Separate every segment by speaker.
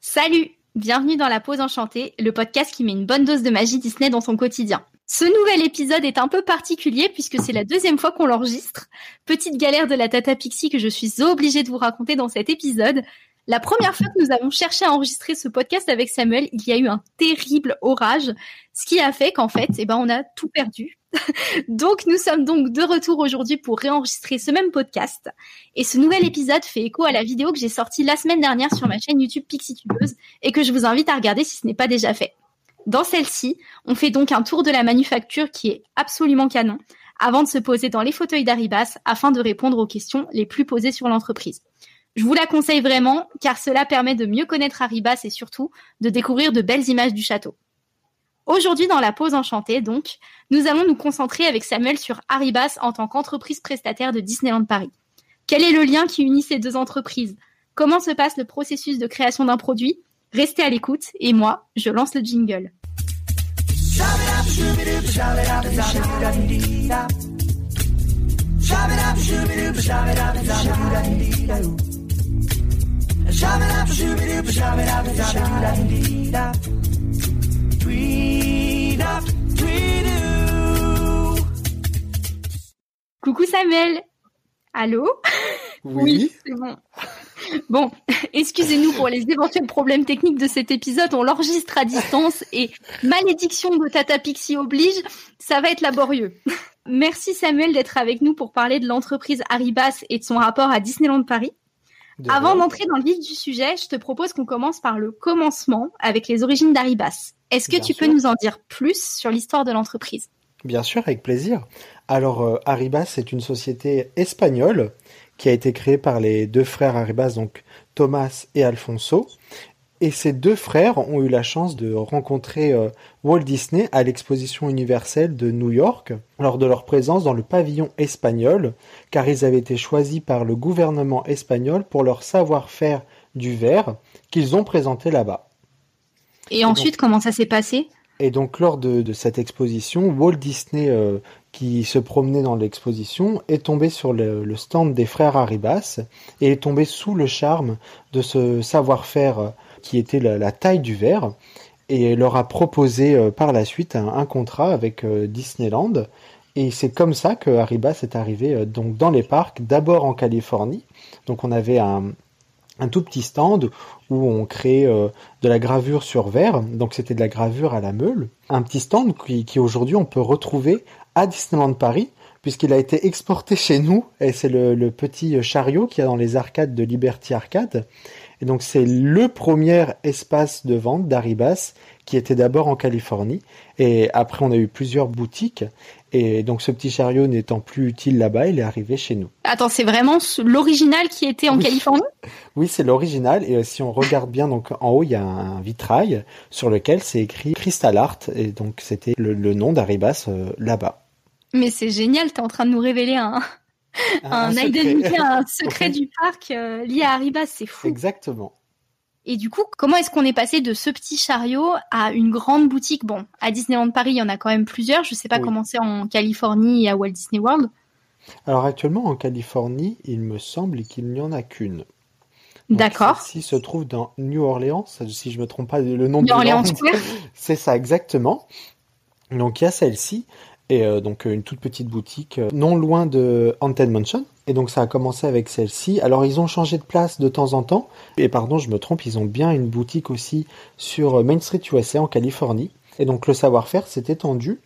Speaker 1: Salut Bienvenue dans La Pause Enchantée, le podcast qui met une bonne dose de magie Disney dans son quotidien. Ce nouvel épisode est un peu particulier puisque c'est la deuxième fois qu'on l'enregistre. Petite galère de la Tata Pixie que je suis obligée de vous raconter dans cet épisode. La première fois que nous avons cherché à enregistrer ce podcast avec Samuel, il y a eu un terrible orage, ce qui a fait qu'en fait, eh ben, on a tout perdu. donc, nous sommes donc de retour aujourd'hui pour réenregistrer ce même podcast. Et ce nouvel épisode fait écho à la vidéo que j'ai sortie la semaine dernière sur ma chaîne YouTube Pixitubeuse et que je vous invite à regarder si ce n'est pas déjà fait. Dans celle-ci, on fait donc un tour de la manufacture qui est absolument canon avant de se poser dans les fauteuils d'Aribas afin de répondre aux questions les plus posées sur l'entreprise. Je vous la conseille vraiment car cela permet de mieux connaître Arribas et surtout de découvrir de belles images du château. Aujourd'hui, dans la pause enchantée, donc, nous allons nous concentrer avec Samuel sur Arribas en tant qu'entreprise prestataire de Disneyland Paris. Quel est le lien qui unit ces deux entreprises Comment se passe le processus de création d'un produit Restez à l'écoute et moi, je lance le jingle. Coucou Samuel. Allô
Speaker 2: Oui,
Speaker 1: c'est bon. Bon, excusez-nous pour les éventuels problèmes techniques de cet épisode. On l'enregistre à distance et malédiction de Tata Pixie oblige, ça va être laborieux. Merci Samuel d'être avec nous pour parler de l'entreprise Arribas et de son rapport à Disneyland Paris. Avant d'entrer dans le vif du sujet, je te propose qu'on commence par le commencement avec les origines d'Aribas. Est-ce que tu peux nous en dire plus sur l'histoire de l'entreprise?
Speaker 2: Bien sûr, avec plaisir. Alors, euh, Arribas est une société espagnole qui a été créée par les deux frères Arribas, donc Thomas et Alfonso. Et ces deux frères ont eu la chance de rencontrer euh, Walt Disney à l'exposition universelle de New York lors de leur présence dans le pavillon espagnol, car ils avaient été choisis par le gouvernement espagnol pour leur savoir-faire du verre qu'ils ont présenté là-bas.
Speaker 1: Et, ensuite, comment ça s'est passé?
Speaker 2: Et donc, lors de, cette exposition, Walt Disney, euh, qui se promenait dans l'exposition, est tombé sur le, stand des frères Arribas et est tombé sous le charme de ce savoir-faire euh, qui était la, taille du verre et leur a proposé euh, par la suite un, contrat avec euh, Disneyland. Et c'est comme ça que Arribas est arrivé euh, donc dans les parcs, d'abord en Californie. Donc on avait un, tout petit stand où on créait de la gravure sur verre, donc c'était de la gravure à la meule. Un petit stand qui, aujourd'hui on peut retrouver à Disneyland Paris, puisqu'il a été exporté chez nous, et c'est le, le, petit chariot qu'il y a dans les arcades de Liberty Arcade. Et donc c'est le premier espace de vente d'Aribas qui était d'abord en Californie. Et après on a eu plusieurs boutiques. Et donc ce petit chariot n'étant plus utile là-bas, il est arrivé chez nous.
Speaker 1: Attends, c'est vraiment l'original qui était en Californie?
Speaker 2: Oui, c'est l'original. Et euh, si on regarde bien, donc en haut il y a un vitrail sur lequel c'est écrit Crystal Art. Et donc c'était le, nom d'Aribas euh, là-bas.
Speaker 1: Mais c'est génial, tu es en train de nous révéler un, un, identité, un secret du parc euh, lié à Arribas, c'est fou.
Speaker 2: Exactement.
Speaker 1: Et du coup, comment est-ce qu'on est passé de ce petit chariot à une grande boutique? Bon, à Disneyland Paris, il y en a quand même plusieurs. Je ne sais pas comment c'est en Californie et à Walt Disney World.
Speaker 2: Alors actuellement, en Californie, il me semble qu'il n'y en a qu'une.
Speaker 1: D'accord.
Speaker 2: Celle-ci se trouve dans New Orleans, si je me trompe pas le nom
Speaker 1: New Orleans
Speaker 2: C'est ça, exactement. Donc il y a celle-ci et euh, donc une toute petite boutique euh, non loin de Haunted Mansion. Et donc ça a commencé avec celle-ci. Alors ils ont changé de place de temps en temps. Et pardon, je me trompe, ils ont bien une boutique aussi sur euh, Main Street USA en Californie. Et donc le savoir-faire s'est étendu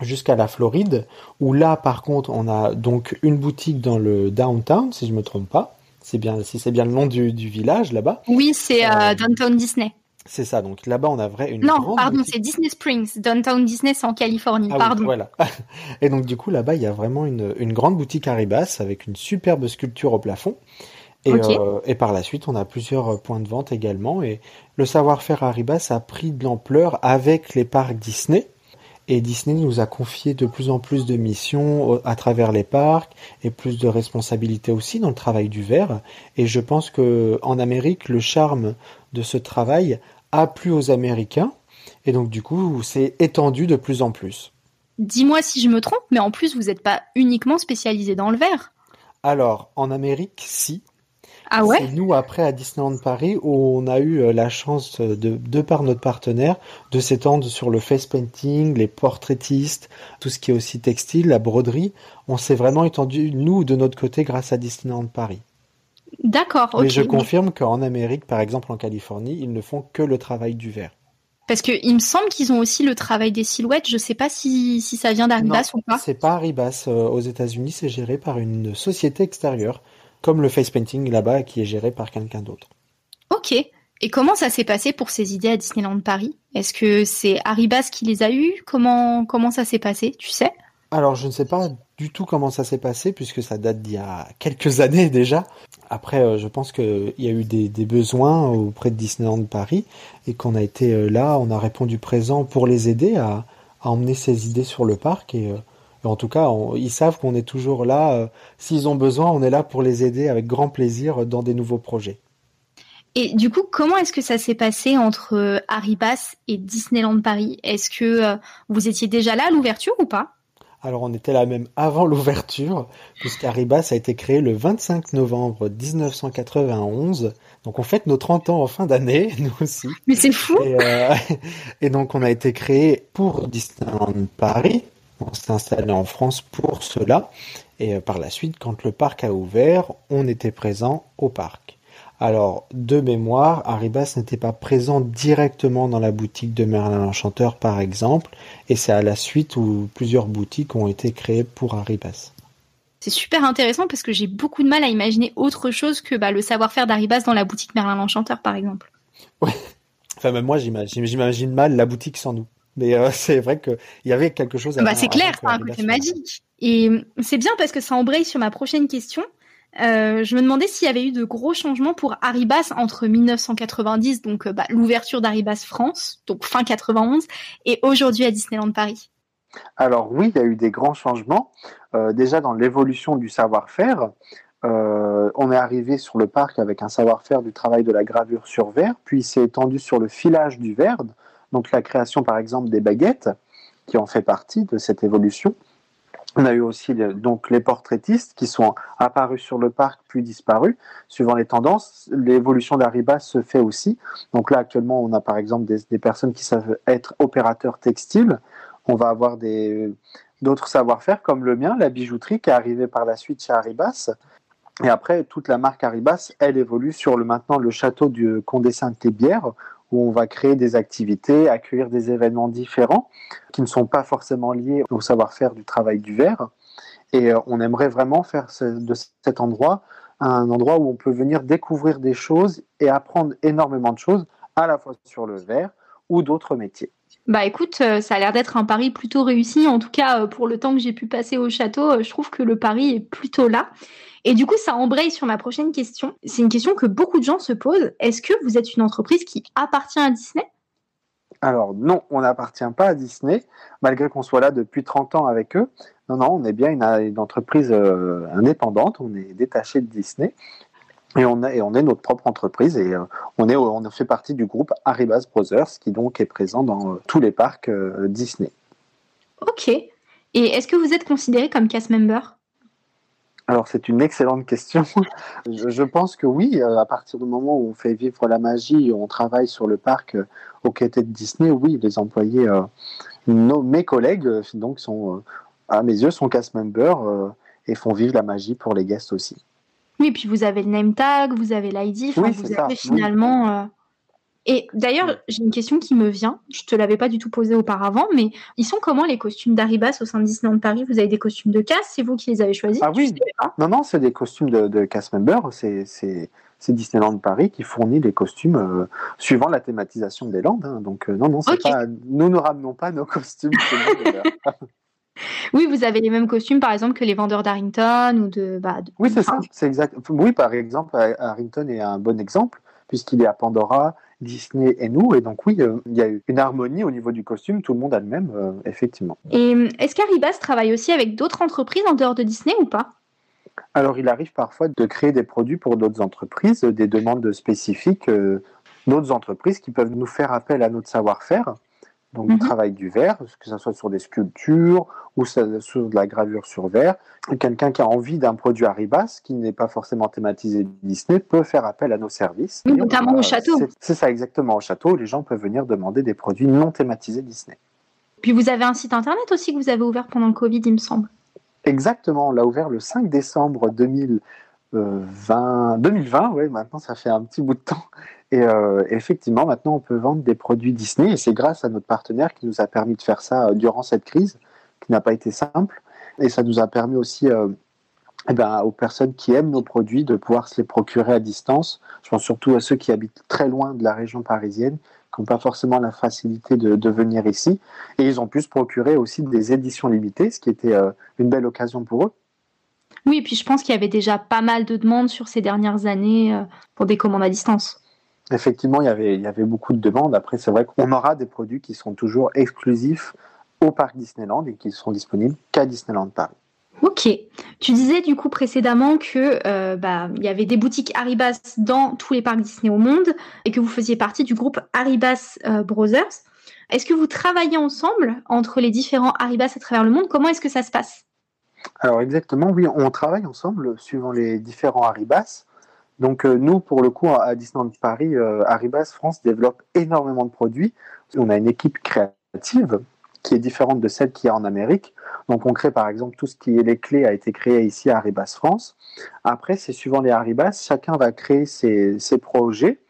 Speaker 2: jusqu'à la Floride, où là par contre on a donc une boutique dans le downtown, si je me trompe pas. C'est bien, si c'est bien le nom du, village là-bas.
Speaker 1: Oui, c'est Downtown Disney.
Speaker 2: C'est ça, donc là-bas on a vrai une
Speaker 1: Non, pardon, c'est Disney Springs, Downtown Disney, en Californie, ah pardon.
Speaker 2: voilà. Et donc du coup là-bas il y a vraiment une, une grande boutique Arribas avec une superbe sculpture au plafond. Et, euh, et par la suite on a plusieurs points de vente également. Et le savoir-faire Arribas a pris de l'ampleur avec les parcs Disney. Et Disney nous a confié de plus en plus de missions à travers les parcs et plus de responsabilités aussi dans le travail du verre. Et je pense que en Amérique, le charme de ce travail a plu aux Américains et donc du coup c'est étendu de plus en plus.
Speaker 1: Dis-moi si je me trompe, mais en plus vous n'êtes pas uniquement spécialisé dans le verre.
Speaker 3: Alors, en Amérique, si.
Speaker 1: Ah ouais?
Speaker 3: C'est nous, après, à Disneyland Paris, où on a eu euh, la chance, de, de par notre partenaire, de s'étendre sur le face painting, les portraitistes, tout ce qui est aussi textile, la broderie. On s'est vraiment étendu, nous, de notre côté, grâce à Disneyland Paris.
Speaker 1: D'accord.
Speaker 3: Mais je confirme qu'en Amérique, par exemple en Californie, ils ne font que le travail du verre.
Speaker 1: Parce que il me semble qu'ils ont aussi le travail des silhouettes. Je sais pas si, si ça vient d'Aribas ou pas.
Speaker 3: C'est pas Arribas. Euh, aux États-Unis, c'est géré par une société extérieure, comme le face painting là-bas, qui est géré par quelqu'un d'autre.
Speaker 1: Ok. Et comment ça s'est passé pour ces idées à Disneyland Paris? Est-ce que c'est Arribas qui les a eues? Comment comment ça s'est passé? Tu sais?
Speaker 3: Alors, je ne sais pas du tout comment ça s'est passé, puisque ça date d'il y a quelques années déjà. Après, euh, je pense qu'il y a eu des, besoins auprès de Disneyland Paris, et qu'on a été euh, là, on a répondu présent pour les aider à, emmener ces idées sur le parc. Et, euh, en tout cas, ils savent qu'on est toujours là. S'ils ont besoin, on est là pour les aider avec grand plaisir dans des nouveaux projets.
Speaker 1: Et du coup, comment est-ce que ça s'est passé entre Arribas et Disneyland Paris? Est-ce que vous étiez déjà là à l'ouverture ou pas?
Speaker 3: Alors on était là même avant l'ouverture, puisqu'Aribas a été créé le 25 novembre 1991. Donc on fête nos 30 ans en fin d'année, nous aussi.
Speaker 1: Mais c'est fou
Speaker 3: et, euh, et, donc on a été créé pour Disneyland Paris. On s'est installé en France pour cela. Et euh, par la suite, quand le parc a ouvert, on était présent au parc. Alors, de mémoire, Arribas n'était pas présent directement dans la boutique de Merlin l'Enchanteur, par exemple, et c'est à la suite où plusieurs boutiques ont été créées pour Arribas.
Speaker 1: C'est super intéressant parce que j'ai beaucoup de mal à imaginer autre chose que bah, le savoir-faire d'Arribas dans la boutique Merlin l'Enchanteur, par exemple.
Speaker 3: Ouais. Enfin, même moi, j'imagine mal la boutique sans nous. Mais euh, c'est vrai qu'il y avait quelque chose à
Speaker 1: bah, C'est clair, c'est un côté magique. Et c'est bien parce que ça embraye sur ma prochaine question. Euh, je me demandais s'il y avait eu de gros changements pour Arribas entre 1990, donc euh, bah, l'ouverture d'Arribas France, donc fin 91, et aujourd'hui à Disneyland Paris.
Speaker 2: Alors oui, il y a eu des grands changements. Euh, déjà dans l'évolution du savoir-faire, on est arrivé sur le parc avec un savoir-faire du travail de la gravure sur verre, puis c'est étendu sur le filage du verre, donc la création par exemple des baguettes qui ont fait partie de cette évolution. On a eu aussi donc les portraitistes qui sont apparus sur le parc puis disparus suivant les tendances. L'évolution d'Aribas se fait aussi. Donc là actuellement on a par exemple des, personnes qui savent être opérateurs textiles. On va avoir des d'autres savoir-faire comme le mien, la bijouterie qui est arrivée par la suite chez Arribas. Et après, toute la marque Arribas, elle évolue sur le maintenant le château du Condé Sainte-Lébière, où on va créer des activités, accueillir des événements différents qui ne sont pas forcément liés au savoir-faire du travail du verre. Et euh, on aimerait vraiment faire de cet endroit un endroit où on peut venir découvrir des choses et apprendre énormément de choses, à la fois sur le verre ou d'autres métiers.
Speaker 1: Bah écoute, euh, ça a l'air d'être un pari plutôt réussi. En tout cas, euh, pour le temps que j'ai pu passer au château, je trouve que le pari est plutôt là. Et du coup, ça embraye sur ma prochaine question. C'est une question que beaucoup de gens se posent. Est-ce que vous êtes une entreprise qui appartient à Disney?
Speaker 2: Alors non, on n'appartient pas à Disney, malgré qu'on soit là depuis 30 ans avec eux. Non, non, on est bien une, entreprise euh, indépendante, on est détaché de Disney. Et on, est, notre propre entreprise euh, on, est, on fait partie du groupe Arribas Brothers qui donc est présent dans euh, tous les parcs Disney.
Speaker 1: Ok. Et est-ce que vous êtes considéré comme cast member?
Speaker 2: Alors c'est une excellente question. Je pense que oui, euh, à partir du moment où on fait vivre la magie, on travaille sur le parc euh, au côté de Disney, oui, les employés, euh, nos, mes collègues, donc sont, à mes yeux, sont cast members et font vivre la magie pour les guests aussi.
Speaker 1: Oui, puis vous avez le name tag, vous avez l'ID,
Speaker 2: oui,
Speaker 1: vous avez finalement et d'ailleurs, j'ai une question qui me vient. Je te l'avais pas du tout posée auparavant, mais ils sont comment les costumes d'Aribas au sein de Disneyland Paris? Vous avez des costumes de casse? C'est vous qui les avez choisis?
Speaker 2: Ah oui. Non, non, c'est des costumes de, de cast member. C'est Disneyland Paris qui fournit les costumes euh, suivant la thématisation des Landes. Hein. Donc euh, non, non, c'est pas. Nous ne ramenons pas nos costumes.
Speaker 1: oui, vous avez les mêmes costumes, par exemple, que les vendeurs d'Harrington ou de. Bah, de...
Speaker 2: Oui, c'est ça. C'est exact. Oui, par exemple, Harrington est un bon exemple puisqu'il est à Pandora, Disney et nous. Et donc oui, euh, il y a eu une harmonie au niveau du costume, tout le monde a le même, euh, effectivement.
Speaker 1: Et euh, est-ce qu'Aribas travaille aussi avec d'autres entreprises en dehors de Disney ou pas?
Speaker 2: Alors il arrive parfois de créer des produits pour d'autres entreprises, des demandes spécifiques, d'autres entreprises qui peuvent nous faire appel à notre savoir-faire. Donc du mhm. travail du verre, que ce soit sur des sculptures ou sur de la gravure sur verre. Quelqu'un qui a envie d'un produit Arribas, qui n'est pas forcément thématisé Disney, peut faire appel à nos services.
Speaker 1: notamment au château.
Speaker 2: C'est ça exactement, au château, les gens peuvent venir demander des produits non thématisés Disney.
Speaker 1: Puis vous avez un site internet aussi que vous avez ouvert pendant le Covid, il me semble.
Speaker 2: Exactement, on l'a ouvert le 5 décembre 2020. 2020, oui, maintenant ça fait un petit bout de temps. Et euh, effectivement, maintenant, on peut vendre des produits Disney et c'est grâce à notre partenaire qui nous a permis de faire ça euh, durant cette crise, qui n'a pas été simple. Et ça nous a permis aussi euh, eh ben, aux personnes qui aiment nos produits de pouvoir se les procurer à distance. Je pense surtout à ceux qui habitent très loin de la région parisienne, qui n'ont pas forcément la facilité de, venir ici. Et ils ont pu se procurer aussi des éditions limitées, ce qui était une belle occasion pour eux.
Speaker 1: Oui, et puis je pense qu'il y avait déjà pas mal de demandes sur ces dernières années pour des commandes à distance.
Speaker 2: Effectivement, il y, avait, il y avait beaucoup de demandes. Après, c'est vrai qu'on aura des produits qui sont toujours exclusifs au parc Disneyland et qui sont disponibles qu'à Disneyland Paris.
Speaker 1: Ok. Tu disais du coup précédemment que euh, bah, il y avait des boutiques Haribas dans tous les parcs Disney au monde et que vous faisiez partie du groupe Haribas euh, Brothers. Est-ce que vous travaillez ensemble entre les différents Haribas à travers le monde? Comment est-ce que ça se passe?
Speaker 2: Alors exactement, oui, on travaille ensemble suivant les différents Haribas. Donc euh, nous, pour le coup, à Disneyland Paris, euh, Arribas France développe énormément de produits. On a une équipe créative qui est différente de celle qui est en Amérique. Donc on crée par exemple tout ce qui est les clés a été créé ici à Arribas France. Après, c'est suivant les Arribas, chacun va créer ses, ses, projets,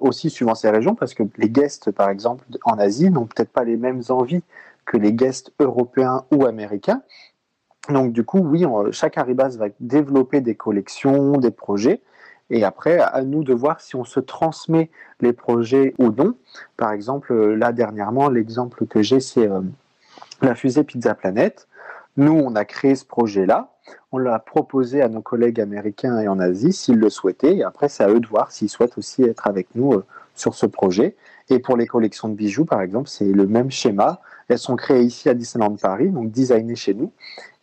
Speaker 2: aussi suivant ses régions, parce que les guests, par exemple, en Asie, n'ont peut-être pas les mêmes envies que les guests européens ou américains. Donc du coup, oui, chaque Arribas va développer des collections, des projets. Et après, à nous de voir si on se transmet les projets ou non. Par exemple, euh, là dernièrement, l'exemple que j'ai, c'est euh, la fusée Pizza Planet. Nous, on a créé ce projet-là. On l'a proposé à nos collègues américains et en Asie s'ils le souhaitaient. Et après, c'est à eux de voir s'ils souhaitent aussi être avec nous euh, sur ce projet. Et pour les collections de bijoux, par exemple, c'est le même schéma. Elles sont créées ici à Disneyland Paris, donc designées chez nous.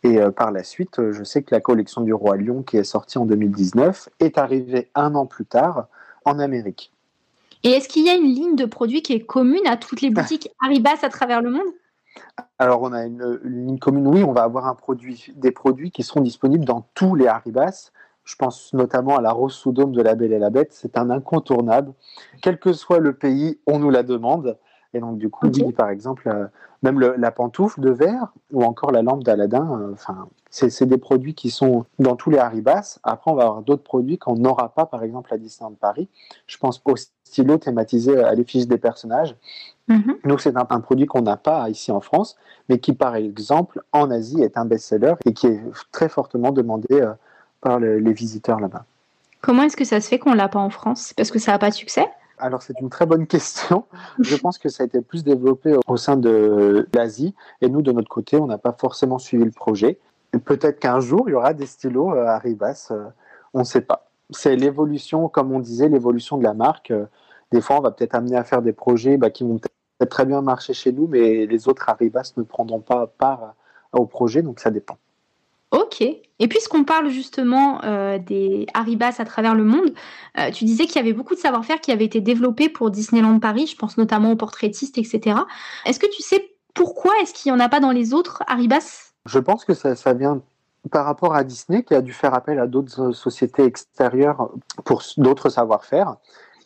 Speaker 2: Et euh, par la suite, euh, je sais que la collection du Roi Lion, qui est sortie en 2019, est arrivée un an plus tard en Amérique.
Speaker 1: Et est-ce qu'il y a une ligne de produits qui est commune à toutes les boutiques Haribas à travers le monde?
Speaker 2: Alors, on a une, ligne commune, oui, on va avoir un produit, des produits qui seront disponibles dans tous les Haribas. Je pense notamment à la rose sous dôme de la Belle et la Bête, c'est un incontournable. Quel que soit le pays, on nous la demande. Et donc, du coup, par exemple, euh, même la pantoufle de verre ou encore la lampe d'Aladin, euh, c'est des produits qui sont dans tous les Haribas. Après, on va avoir d'autres produits qu'on n'aura pas, par exemple, à Disneyland Paris. Je pense au stylo thématisé à l'effigie des personnages. Mm-hmm. Nous, c'est un, produit qu'on n'a pas ici en France, mais qui, par exemple, en Asie, est un best-seller et qui est très fortement demandé euh, par les visiteurs là-bas.
Speaker 1: Comment est-ce que ça se fait qu'on l'a pas en France? Parce que ça n'a pas de succès?
Speaker 2: Alors c'est une très bonne question. Je pense que ça a été plus développé au sein de l'Asie et nous de notre côté, on n'a pas forcément suivi le projet. Peut-être qu'un jour il y aura des stylos euh, à Ribas, euh, on ne sait pas. C'est l'évolution, comme on disait, l'évolution de la marque. Euh, des fois, on va peut-être amener à faire des projets bah, qui vont peut-être très bien marcher chez nous, mais les autres Arribas ne prendront pas part au projet, donc ça dépend.
Speaker 1: Ok. Et puisqu'on parle justement euh, des Haribas à travers le monde, euh, tu disais qu'il y avait beaucoup de savoir-faire qui avait été développé pour Disneyland Paris, je pense notamment aux portraitistes, etc. Est-ce que tu sais pourquoi est-ce qu'il n'y en a pas dans les autres Haribas?
Speaker 2: Je pense que ça, vient par rapport à Disney qui a dû faire appel à d'autres sociétés extérieures pour d'autres savoir-faire.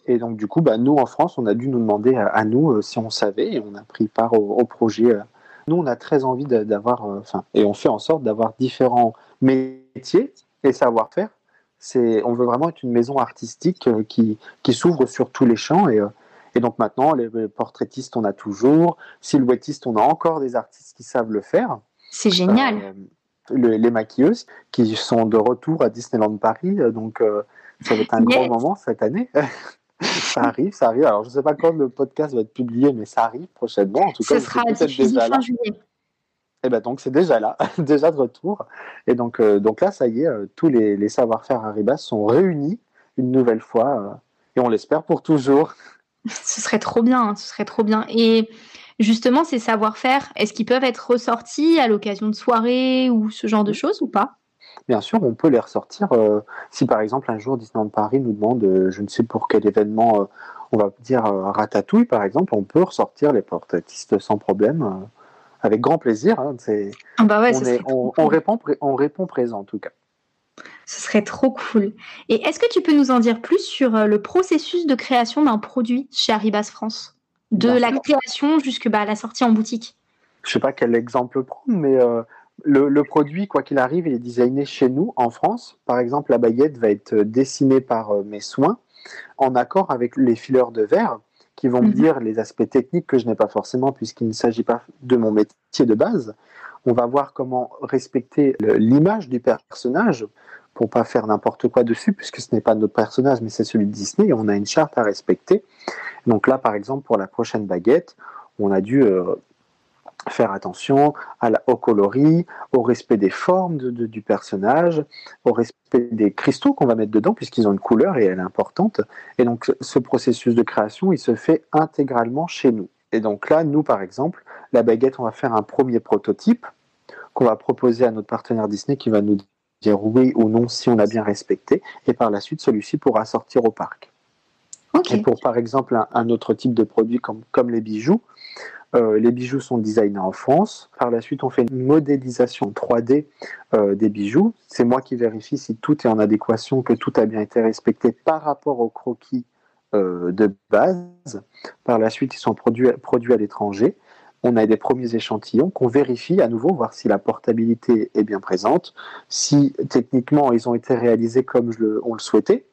Speaker 2: Et donc du coup, bah, nous en France, on a dû nous demander à, nous euh, si on savait et on a pris part au, au projet nous, on a très envie d'avoir, euh, enfin, et on fait en sorte d'avoir différents métiers et savoir-faire. C'est, on veut vraiment être une maison artistique euh, qui, qui s'ouvre sur tous les champs et, euh, et donc maintenant, les, portraitistes, on a toujours, silhouettistes, on a encore des artistes qui savent le faire.
Speaker 1: C'est génial.
Speaker 2: les maquilleuses qui sont de retour à Disneyland Paris, donc ça va être un grand moment cette année. ça arrive, ça arrive. Alors, je ne sais pas quand le podcast va être publié, mais ça arrive prochainement. En tout
Speaker 1: cas, Ce sera déjà fin juillet.
Speaker 2: Et eh ben donc c'est déjà là, déjà de retour. Et donc, euh, donc là, ça y est, euh, tous les, les savoir-faire Arribas sont réunis une nouvelle fois, euh, et on l'espère pour toujours.
Speaker 1: Ce serait trop bien, hein, ce serait trop bien. Et justement, ces savoir-faire, est-ce qu'ils peuvent être ressortis à l'occasion de soirées ou ce genre de choses ou pas?
Speaker 2: Bien sûr, on peut les ressortir. si par exemple un jour Disneyland Paris nous demande, je ne sais pour quel événement, on va dire Ratatouille par exemple, on peut ressortir les portratistes sans problème, avec grand plaisir. Hein,
Speaker 1: ah bah
Speaker 2: on, répond, on répond présent en tout cas.
Speaker 1: Ce serait trop cool. Et est-ce que tu peux nous en dire plus sur le processus de création d'un produit chez Arribas France? De la création jusqu'à bah, la sortie en boutique?
Speaker 2: Je ne sais pas quel exemple prendre, mais le, produit, quoi qu'il arrive, il est designé chez nous, en France. Par exemple, la baguette va être dessinée par euh, mes soins, en accord avec les fileurs de verre, qui vont me mhm. dire les aspects techniques que je n'ai pas forcément, puisqu'il ne s'agit pas de mon métier de base. On va voir comment respecter l'image du personnage pour pas faire n'importe quoi dessus, puisque ce n'est pas notre personnage, mais c'est celui de Disney, et on a une charte à respecter. Donc là, par exemple, pour la prochaine baguette, on a dû euh, faire attention à la, au coloris, au respect des formes du personnage, au respect des cristaux qu'on va mettre dedans, puisqu'ils ont une couleur et elle est importante. Et donc ce processus de création, il se fait intégralement chez nous. Et donc là, nous, par exemple, la baguette, on va faire un premier prototype qu'on va proposer à notre partenaire Disney qui va nous dire oui ou non si on a bien respecté. Et par la suite, celui-ci pourra sortir au parc. Et pour, par exemple, un, autre type de produit comme, comme les bijoux, euh, les bijoux sont designés en France. Par la suite, on fait une modélisation 3D euh, des bijoux. C'est moi qui vérifie si tout est en adéquation, que tout a bien été respecté par rapport au croquis euh, de base. Par la suite, ils sont produits, produits à l'étranger. On a des premiers échantillons qu'on vérifie à nouveau, voir si la portabilité est bien présente, si techniquement ils ont été réalisés comme on le souhaitait.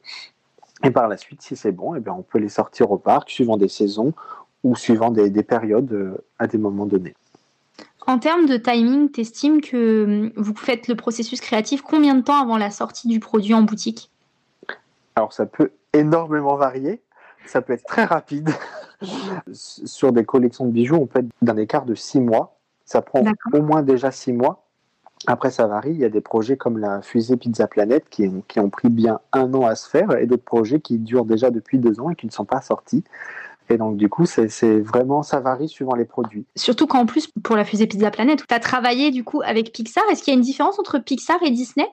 Speaker 2: Et par la suite, si c'est bon, eh bien, on peut les sortir au parc suivant des saisons ou suivant des, périodes euh, à des moments donnés.
Speaker 1: En termes de timing, tu estimes que hum, vous faites le processus créatif combien de temps avant la sortie du produit en boutique?
Speaker 2: Alors ça peut énormément varier, ça peut être très rapide. Sur des collections de bijoux, on peut être d'un écart de six mois. Ça prend au moins déjà six mois. Après, ça varie. Il y a des projets comme la fusée Pizza Planet qui, qui ont pris bien un an à se faire et d'autres projets qui durent déjà depuis deux ans et qui ne sont pas sortis. Et donc, du coup, c'est vraiment, ça varie suivant les produits.
Speaker 1: Surtout qu'en plus, pour la fusée Pizza Planet, tu as travaillé du coup avec Pixar. Est-ce qu'il y a une différence entre Pixar et Disney?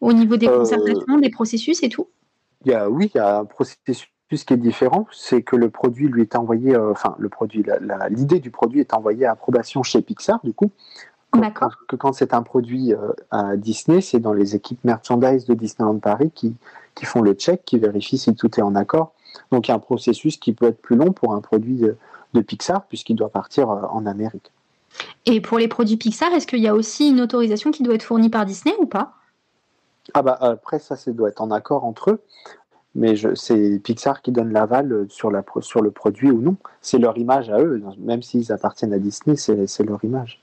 Speaker 1: Au niveau des euh, concertations, des processus et tout?
Speaker 2: Y a, Oui, il y a un processus qui est différent. C'est que le produit lui est envoyé, euh, enfin, le produit, l'idée du produit est envoyée à approbation chez Pixar, du coup.
Speaker 1: D'accord.
Speaker 2: Que quand c'est un produit euh, à Disney, c'est dans les équipes merchandise de Disneyland Paris qui, qui font le check, qui vérifient si tout est en accord. Donc il y a un processus qui peut être plus long pour un produit de, Pixar puisqu'il doit partir euh, en Amérique.
Speaker 1: Et pour les produits Pixar, est-ce qu'il y a aussi une autorisation qui doit être fournie par Disney ou pas?
Speaker 2: Ah bah après ça, ça doit être en accord entre eux. Mais c'est Pixar qui donne l'aval sur, sur le produit ou non. C'est leur image à eux, même s'ils appartiennent à Disney, c'est leur image.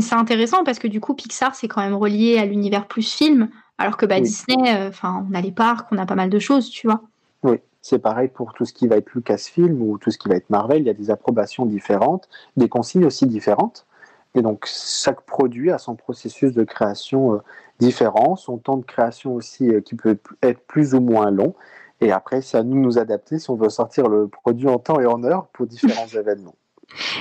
Speaker 1: C'est intéressant parce que du coup, Pixar, c'est quand même relié à l'univers plus film, alors que bah, Disney, euh, on a les parcs, on a pas mal de choses, tu vois.
Speaker 2: Oui, c'est pareil pour tout ce qui va être Lucasfilm ou tout ce qui va être Marvel. Il y a des approbations différentes, des consignes aussi différentes. Et donc, chaque produit a son processus de création euh, différent, son temps de création aussi euh, qui peut être plus ou moins long. Et après, c'est à nous de nous adapter si on veut sortir le produit en temps et en heure pour différents événements.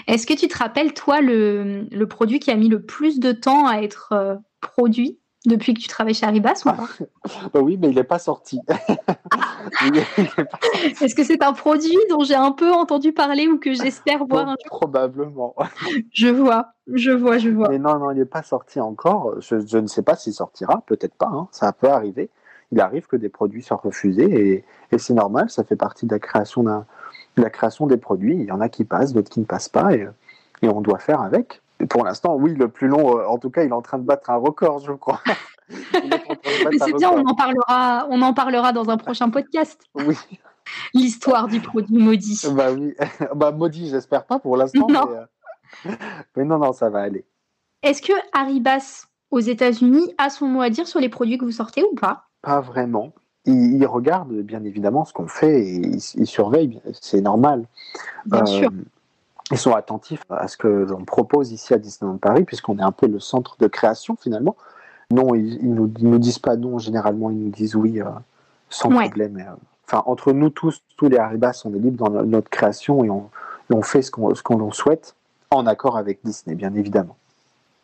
Speaker 1: Est-ce que tu te rappelles, toi, le, le, produit qui a mis le plus de temps à être euh, produit depuis que tu travailles chez Arribas ou pas?
Speaker 2: bah Oui, mais il n'est pas sorti.
Speaker 1: Est-ce que c'est un produit dont j'ai un peu entendu parler ou que j'espère voir un
Speaker 2: jour Probablement.
Speaker 1: je vois, je vois, je vois.
Speaker 2: Mais non, non, il n'est pas sorti encore. Je, ne sais pas s'il sortira, peut-être pas. Hein. Ça peut arriver. Il arrive que des produits soient refusés et, c'est normal. Ça fait partie de la création la création des produits. Il y en a qui passent, d'autres qui ne passent pas et, et on doit faire avec pour l'instant, oui, le plus long, euh, en tout cas, il est en train de battre un record, je crois.
Speaker 1: Mais c'est bien, on en, parlera, on en parlera dans un prochain podcast.
Speaker 2: Oui.
Speaker 1: L'histoire du produit maudit.
Speaker 2: Bah oui, bah maudit, j'espère pas pour l'instant.
Speaker 1: Non.
Speaker 2: Mais, euh, mais, non, non, ça va aller.
Speaker 1: Est-ce que Haribas aux États-Unis a son mot à dire sur les produits que vous sortez ou pas?
Speaker 2: Pas vraiment. Il, regarde bien évidemment ce qu'on fait et il, surveille, c'est normal.
Speaker 1: Bien euh, sûr
Speaker 2: ils sont attentifs à ce que l'on propose ici à Disneyland Paris, puisqu'on est un peu le centre de création finalement. Non, ils, ne nous, nous, disent pas non, généralement ils nous disent oui euh, sans problème. Euh, enfin, entre nous tous, tous les Haribas, on est libres dans notre création et on, on fait ce qu'on souhaite, en accord avec Disney, bien évidemment.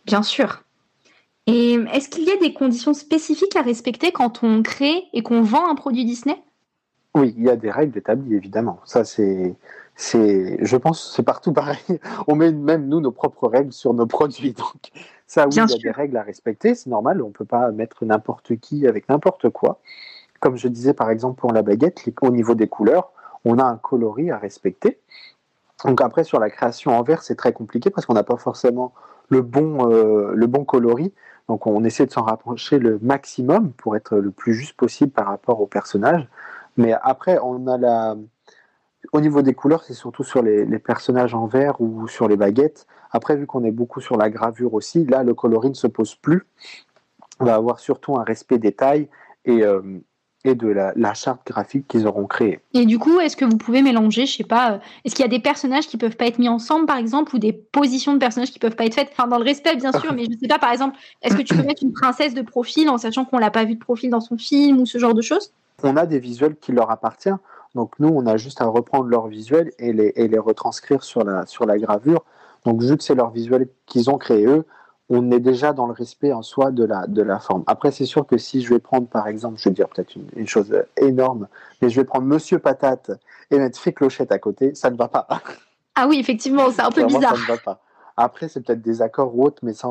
Speaker 1: Bien sûr. Et est-ce qu'il y a des conditions spécifiques à respecter quand on crée et qu'on vend un produit Disney?
Speaker 2: Oui, il y a des règles établies, évidemment. Ça, c'est, c'est, je pense, c'est partout pareil. On met même nous nos propres règles sur nos produits. Donc, ça, oui, il y a des règles à respecter. C'est normal. On ne peut pas mettre n'importe qui avec n'importe quoi. Comme je disais, par exemple, pour la baguette, au niveau des couleurs, on a un coloris à respecter. Donc après, sur la création en verre, c'est très compliqué parce qu'on n'a pas forcément le bon, euh, le bon coloris. Donc on essaie de s'en rapprocher le maximum pour être le plus juste possible par rapport au personnage. Mais après, on a la... Au niveau des couleurs, c'est surtout sur les, personnages en verre ou sur les baguettes. Après, vu qu'on est beaucoup sur la gravure aussi, là, le coloris ne se pose plus. On va avoir surtout un respect des tailles et, euh, et de la, charte graphique qu'ils auront créée.
Speaker 1: Et du coup, est-ce que vous pouvez mélanger, je sais pas, euh, est-ce qu'il y a des personnages qui peuvent pas être mis ensemble, par exemple, ou des positions de personnages qui peuvent pas être faites, enfin dans le respect bien sûr, mais je sais pas, par exemple, est-ce que tu peux mettre une princesse de profil en sachant qu'on l'a pas vue de profil dans son film ou ce genre de choses?
Speaker 2: On a des visuels qui leur appartiennent, donc nous, on a juste à reprendre leurs visuels et les, et les retranscrire sur la, sur la gravure. Donc vu que c'est leur visuel qu'ils ont créé eux, on est déjà dans le respect en soi de la, de la forme. Après, c'est sûr que si je vais prendre, par exemple, je vais dire peut-être une, chose énorme, mais je vais prendre Monsieur Patate et mettre Fée Clochette à côté, ça ne va pas.
Speaker 1: Ah oui, effectivement, c'est un peu bizarre.
Speaker 2: Ça ne va pas. Après, c'est peut-être des accords ou autres, mais ça,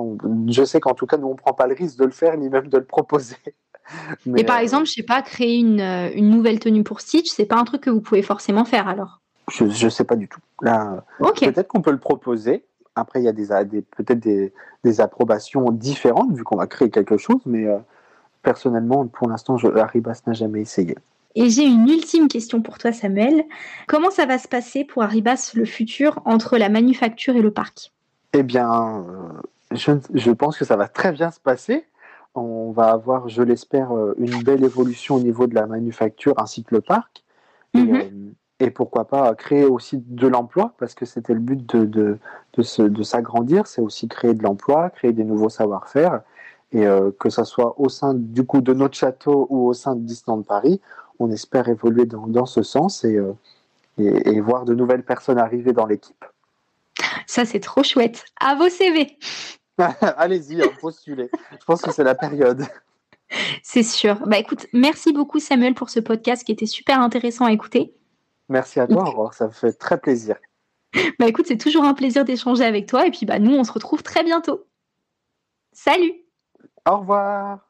Speaker 2: je sais qu'en tout cas, nous, on ne prend pas le risque de le faire, ni même de le proposer.
Speaker 1: Mais, par euh, exemple, je sais pas, créer une, euh, une nouvelle tenue pour Stitch, c'est pas un truc que vous pouvez forcément faire alors
Speaker 2: Je ne sais pas du tout. Là, peut-être qu'on peut le proposer, après, il y a des, peut-être des, approbations différentes vu qu'on va créer quelque chose, mais euh, personnellement, pour l'instant, Arribas n'a jamais essayé.
Speaker 1: Et j'ai une ultime question pour toi, Samuel. Comment ça va se passer pour Arribas le futur entre la manufacture et le parc?
Speaker 2: Eh bien, euh, je, pense que ça va très bien se passer. On va avoir, je l'espère, euh, une belle évolution au niveau de la manufacture ainsi que le parc. Mhm et pourquoi pas créer aussi de l'emploi, parce que c'était le but de, de, de, s'agrandir, c'est aussi créer de l'emploi, créer des nouveaux savoir-faire, et euh, que ce soit au sein du coup de notre château ou au sein de Disneyland Paris, on espère évoluer dans, dans ce sens euh, et, et, voir de nouvelles personnes arriver dans l'équipe.
Speaker 1: Ça, c'est trop chouette. À vos CV.
Speaker 2: Allez-y, hein, postulez. Je pense que c'est la période.
Speaker 1: C'est sûr. Bah écoute, merci beaucoup Samuel pour ce podcast qui était super intéressant à écouter.
Speaker 2: Merci à toi, Aurore, ça me fait très plaisir.
Speaker 1: Bah écoute, c'est toujours un plaisir d'échanger avec toi et puis bah nous on se retrouve très bientôt. Salut
Speaker 2: Au revoir